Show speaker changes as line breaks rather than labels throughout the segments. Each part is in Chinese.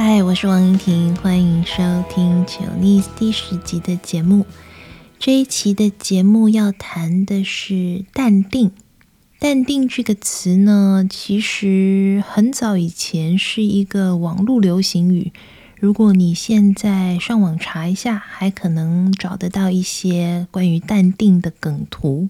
嗨，我是王英婷，欢迎收听《九逆》第十集的节目。这一期的节目要谈的是淡定。淡定这个词呢，其实很早以前是一个网络流行语。如果你现在上网查一下，还可能找得到一些关于淡定的梗图。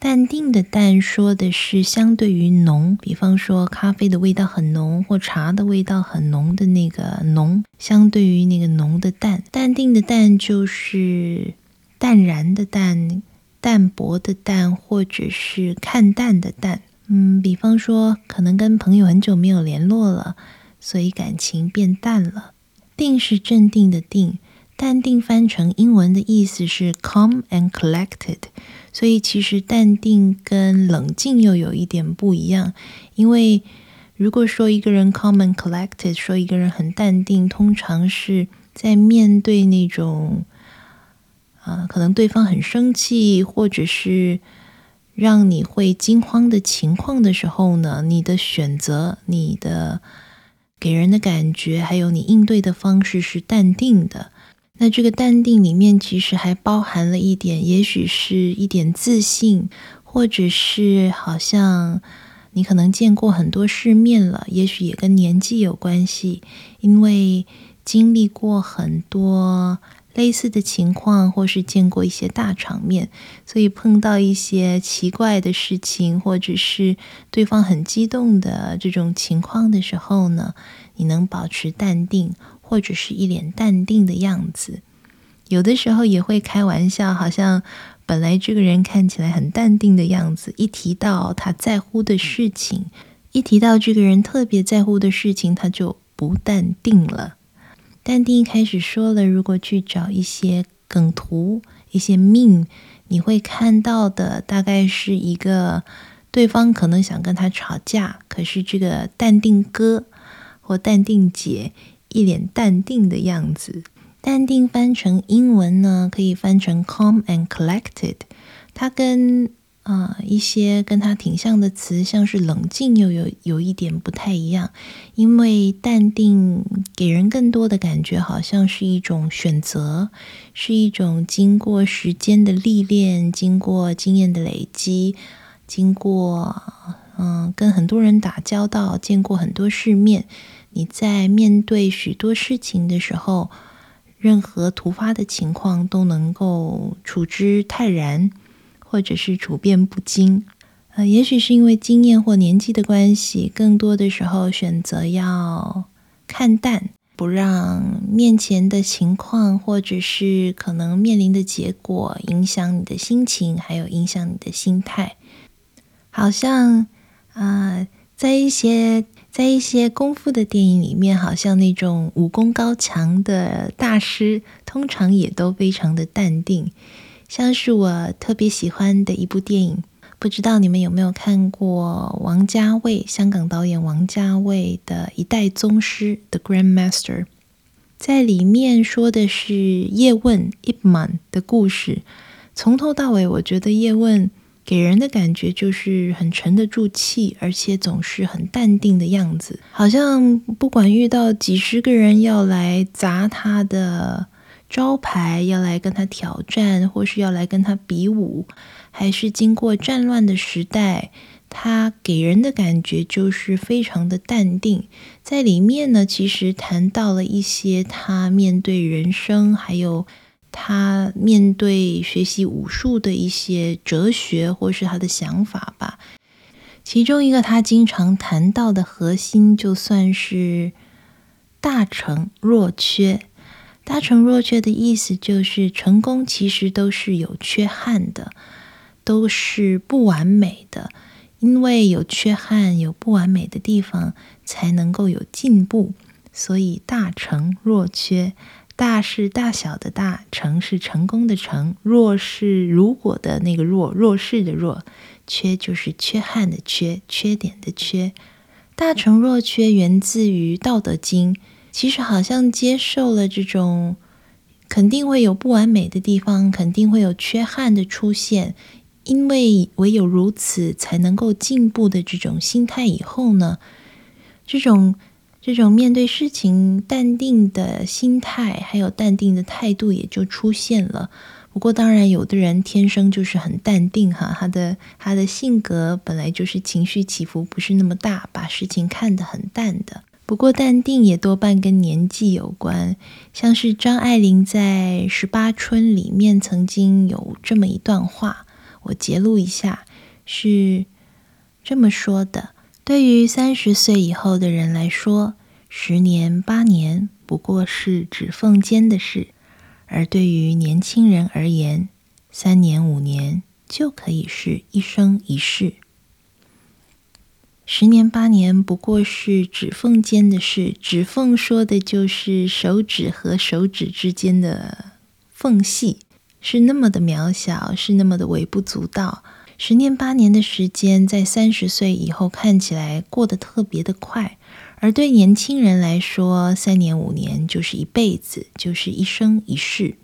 淡定的淡说的是相对于浓，比方说咖啡的味道很浓，或茶的味道很浓的那个浓，相对于那个浓的淡。淡定的淡就是淡然的淡，淡薄的淡，或者是看淡的淡。嗯，比方说可能跟朋友很久没有联络了，所以感情变淡了。定是镇定的定。淡定翻成英文的意思是 calm and collected，所以其实淡定跟冷静又有一点不一样。因为如果说一个人 calm and collected，说一个人很淡定，通常是在面对那种啊、可能对方很生气，或者是让你会惊慌的情况的时候呢，你的选择、你的给人的感觉，还有你应对的方式是淡定的。那这个淡定里面其实还包含了一点，也许是一点自信，或者是好像你可能见过很多世面了，也许也跟年纪有关系，因为经历过很多类似的情况，或是见过一些大场面，所以碰到一些奇怪的事情，或者是对方很激动的这种情况的时候呢，你能保持淡定。或者是一脸淡定的样子，有的时候也会开玩笑，好像本来这个人看起来很淡定的样子，一提到他在乎的事情，一提到这个人特别在乎的事情，他就不淡定了。淡定一开始说了，如果去找一些梗图、一些命你会看到的大概是一个对方可能想跟他吵架，可是这个淡定哥或淡定姐。一脸淡定的样子，淡定翻成英文呢，可以翻成 calm and collected。它跟啊、呃、一些跟它挺像的词，像是冷静，又有有一点不太一样。因为淡定给人更多的感觉，好像是一种选择，是一种经过时间的历练，经过经验的累积，经过嗯、跟很多人打交道，见过很多世面。你在面对许多事情的时候，任何突发的情况都能够处之泰然，或者是处变不惊。呃，也许是因为经验或年纪的关系，更多的时候选择要看淡，不让面前的情况或者是可能面临的结果影响你的心情，还有影响你的心态。好像啊、呃，在一些。在一些功夫的电影里面，好像那种武功高强的大师，通常也都非常的淡定。像是我特别喜欢的一部电影，不知道你们有没有看过王家卫，香港导演王家卫的一代宗师《The Grand Master》。在里面说的是叶问 Ip Man 的故事，从头到尾，我觉得叶问。给人的感觉就是很沉得住气，而且总是很淡定的样子，好像不管遇到几十个人要来砸他的招牌，要来跟他挑战，或是要来跟他比武，还是经过战乱的时代，他给人的感觉就是非常的淡定。在里面呢，其实谈到了一些他面对人生，还有。他面对学习武术的一些哲学，或是他的想法吧。其中一个他经常谈到的核心，就算是大成若缺。大成若缺的意思就是，成功其实都是有缺憾的，都是不完美的。因为有缺憾、有不完美的地方，才能够有进步。所以大成若缺。大是大小的大，成是成功的成，若是如果的那个若，若是的若，缺就是缺憾的缺，缺点的缺。大成若缺源自于《道德经》，其实好像接受了这种肯定会有不完美的地方，肯定会有缺憾的出现，因为唯有如此才能够进步的这种心态以后呢，这种。这种面对事情淡定的心态，还有淡定的态度也就出现了。不过，当然，有的人天生就是很淡定哈，他的他的性格本来就是情绪起伏不是那么大，把事情看得很淡的。不过，淡定也多半跟年纪有关。像是张爱玲在《十八春》里面曾经有这么一段话，我截录一下，是这么说的。对于三十岁以后的人来说，十年八年不过是指缝间的事；而对于年轻人而言，三年五年就可以是一生一世。十年八年不过是指缝间的事，指缝说的就是手指和手指之间的缝隙，是那么的渺小，是那么的微不足道。十年八年的时间，在三十岁以后看起来过得特别的快，而对年轻人来说，三年五年就是一辈子，就是一生一世。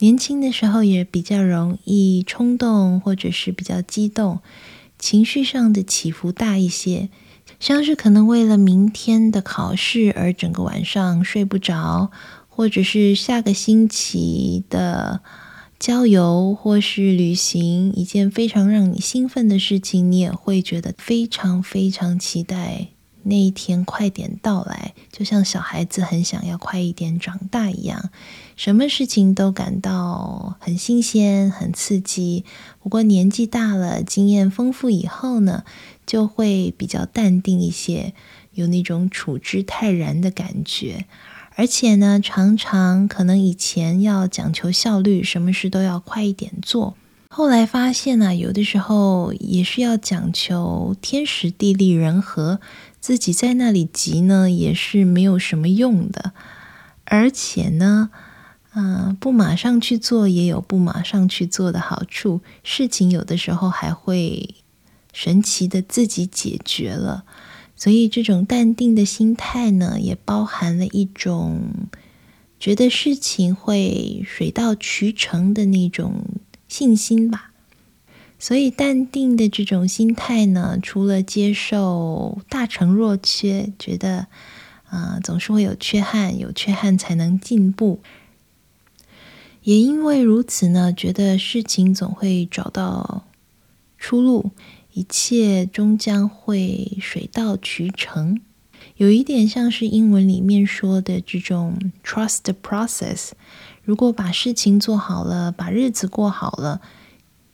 年轻的时候也比较容易冲动，或者是比较激动，情绪上的起伏大一些，像是可能为了明天的考试而整个晚上睡不着，或者是下个星期的。郊游或是旅行，一件非常让你兴奋的事情，你也会觉得非常非常期待那一天快点到来，就像小孩子很想要快一点长大一样，什么事情都感到很新鲜、很刺激。不过年纪大了，经验丰富以后呢，就会比较淡定一些，有那种处之泰然的感觉。而且呢，常常可能以前要讲求效率，什么事都要快一点做。后来发现呢，有的时候也是要讲求天时地利人和，自己在那里急呢，也是没有什么用的。而且呢，嗯、不马上去做也有不马上去做的好处，事情有的时候还会神奇的自己解决了。所以，这种淡定的心态呢，也包含了一种觉得事情会水到渠成的那种信心吧。所以，淡定的这种心态呢，除了接受大成若缺，觉得啊、总是会有缺憾，有缺憾才能进步，也因为如此呢，觉得事情总会找到出路。一切终将会水到渠成，有一点像是英文里面说的这种 trust the process。如果把事情做好了，把日子过好了，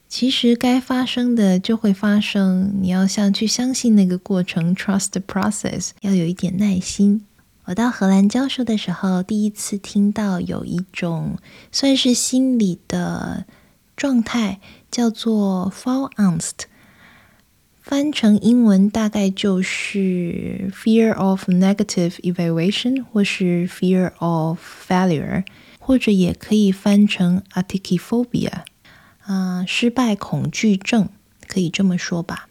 其实该发生的就会发生。你要像去相信那个过程，trust the process，要有一点耐心。我到荷兰教书的时候，第一次听到有一种算是心理的状态，叫做 fall angst。翻成英文大概就是 fear of negative evaluation，或是 fear of failure，或者也可以翻成 Aikiphobia，啊，失败恐惧症，可以这么说吧。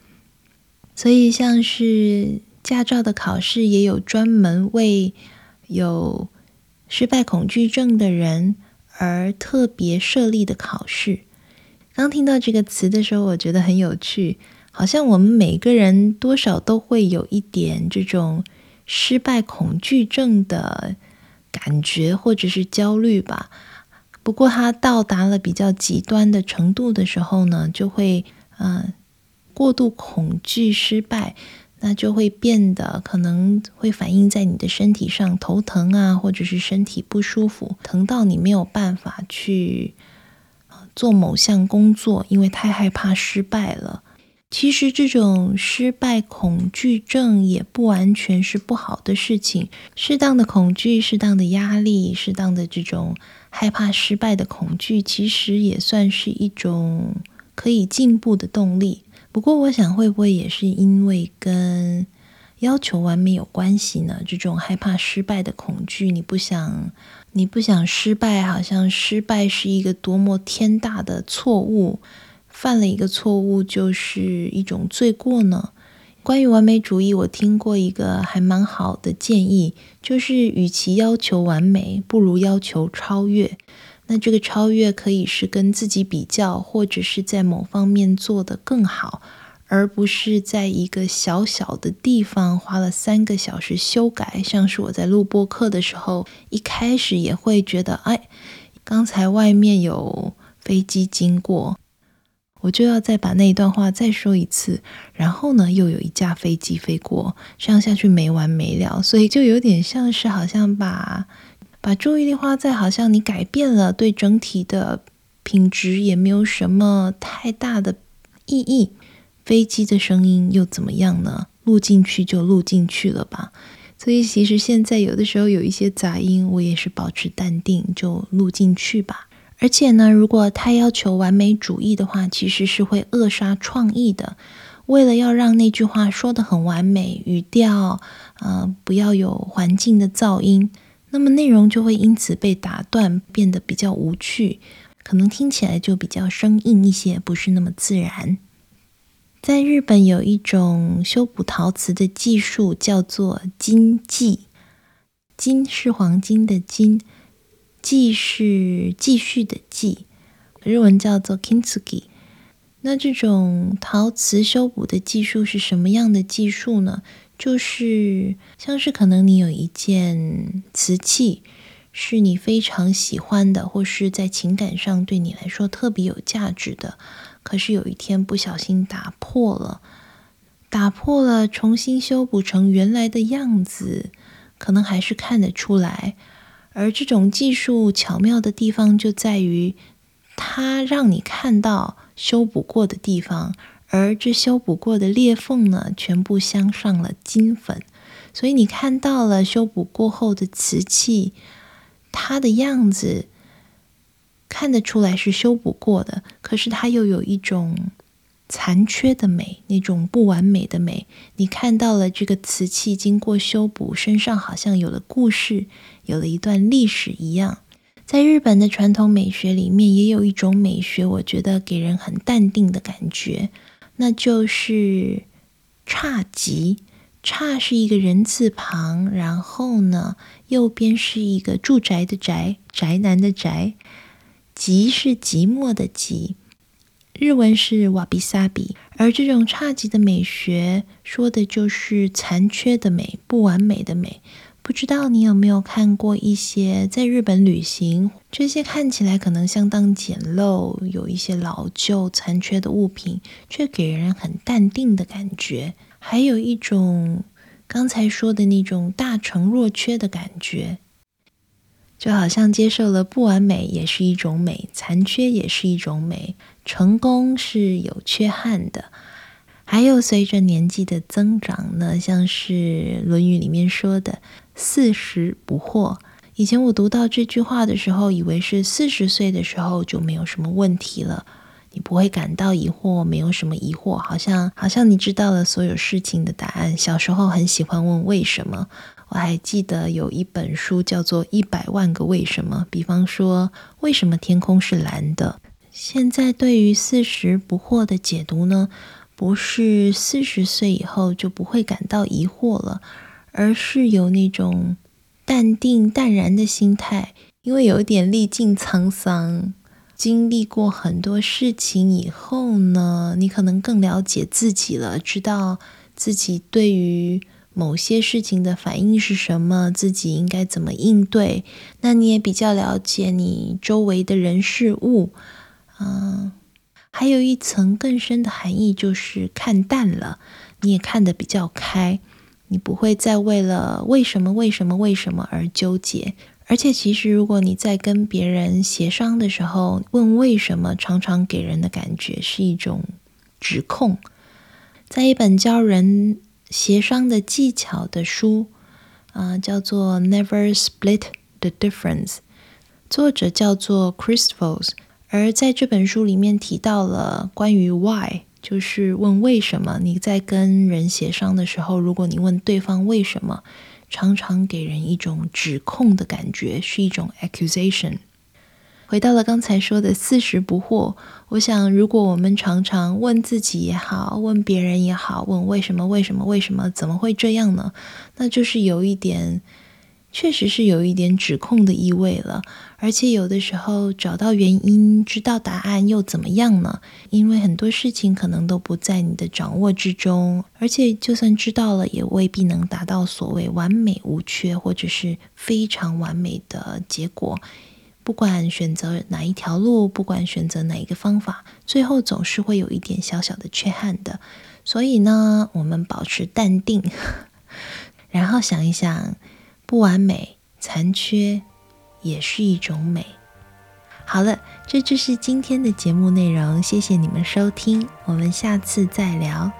所以像是驾照的考试，也有专门为有失败恐惧症的人而特别设立的考试。刚听到这个词的时候，我觉得很有趣。好像我们每个人多少都会有一点这种失败恐惧症的感觉，或者是焦虑吧。不过，它到达了比较极端的程度的时候呢，就会嗯、呃、过度恐惧失败，那就会变得可能会反映在你的身体上，头疼啊，或者是身体不舒服，疼到你没有办法去做某项工作，因为太害怕失败了。其实这种失败恐惧症也不完全是不好的事情。适当的恐惧、适当的压力、适当的这种害怕失败的恐惧，其实也算是一种可以进步的动力。不过，我想会不会也是因为跟要求完美有关系呢？这种害怕失败的恐惧，你不想，你不想失败，好像失败是一个多么天大的错误。犯了一个错误就是一种罪过呢。关于完美主义，我听过一个还蛮好的建议，就是与其要求完美，不如要求超越。那这个超越可以是跟自己比较，或者是在某方面做得更好，而不是在一个小小的地方花了三个小时修改。像是我在录播课的时候，一开始也会觉得，哎，刚才外面有飞机经过。我就要再把那一段话再说一次，然后呢，又有一架飞机飞过，这样下去没完没了，所以就有点像是好像把把注意力花在好像你改变了，对整体的品质也没有什么太大的意义。飞机的声音又怎么样呢？录进去就录进去了吧。所以其实现在有的时候有一些杂音，我也是保持淡定，就录进去吧。而且呢，如果太要求完美主义的话，其实是会扼杀创意的。为了要让那句话说得很完美，语调，呃，不要有环境的噪音，那么内容就会因此被打断，变得比较无趣，可能听起来就比较生硬一些，不是那么自然。在日本有一种修补陶瓷的技术，叫做金技，金是黄金的金。继是继续的继，日文叫做 kintsugi。那这种陶瓷修补的技术是什么样的技术呢？就是像是可能你有一件瓷器是你非常喜欢的，或是在情感上对你来说特别有价值的，可是有一天不小心打破了，打破了，重新修补成原来的样子，可能还是看得出来。而这种技术巧妙的地方就在于，它让你看到修补过的地方，而这修补过的裂缝呢，全部镶上了金粉，所以你看到了修补过后的瓷器，它的样子看得出来是修补过的，可是它又有一种。残缺的美，那种不完美的美，你看到了这个瓷器经过修补，身上好像有了故事，有了一段历史一样。在日本的传统美学里面，也有一种美学，我觉得给人很淡定的感觉，那就是侘寂。侘是一个人字旁，然后呢，右边是一个住宅的宅，宅男的宅，寂是寂寞的寂。日文是瓦比萨比，而这种侘寂的美学说的就是残缺的美、不完美的美。不知道你有没有看过一些在日本旅行，这些看起来可能相当简陋，有一些老旧、残缺的物品，却给人很淡定的感觉。还有一种刚才说的那种大成若缺的感觉。就好像接受了不完美也是一种美，残缺也是一种美，成功是有缺憾的。还有随着年纪的增长呢，像是《论语》里面说的“四十不惑”。以前我读到这句话的时候，以为是四十岁的时候就没有什么问题了，你不会感到疑惑，没有什么疑惑，好像好像你知道了所有事情的答案。小时候很喜欢问为什么。我还记得有一本书叫做《一百万个为什么》，比方说为什么天空是蓝的。现在对于四十不惑的解读呢，不是四十岁以后就不会感到疑惑了，而是有那种淡定淡然的心态，因为有点历尽沧桑，经历过很多事情以后呢，你可能更了解自己了，知道自己对于。某些事情的反应是什么？自己应该怎么应对？那你也比较了解你周围的人事物，嗯，还有一层更深的含义，就是看淡了，你也看得比较开，你不会再为了为什么、为什么、为什么而纠结。而且，其实如果你在跟别人协商的时候问为什么，常常给人的感觉是一种指控。在一本教人。协商的技巧的书，啊、叫做《Never Split the Difference》，作者叫做 Chris Voss。而在这本书里面提到了关于 “why”，就是问为什么。你在跟人协商的时候，如果你问对方为什么，常常给人一种指控的感觉，是一种 accusation。回到了刚才说的四十不惑，我想，如果我们常常问自己也好，问别人也好，问为什么、为什么、为什么，怎么会这样呢？那就是有一点确实是有一点指控的意味了。而且有的时候找到原因、知道答案又怎么样呢？因为很多事情可能都不在你的掌握之中，而且就算知道了，也未必能达到所谓完美无缺或者是非常完美的结果。不管选择哪一条路，不管选择哪一个方法，最后总是会有一点小小的缺憾的。所以呢，我们保持淡定，然后想一想，不完美、残缺也是一种美。好了，这就是今天的节目内容，谢谢你们收听，我们下次再聊。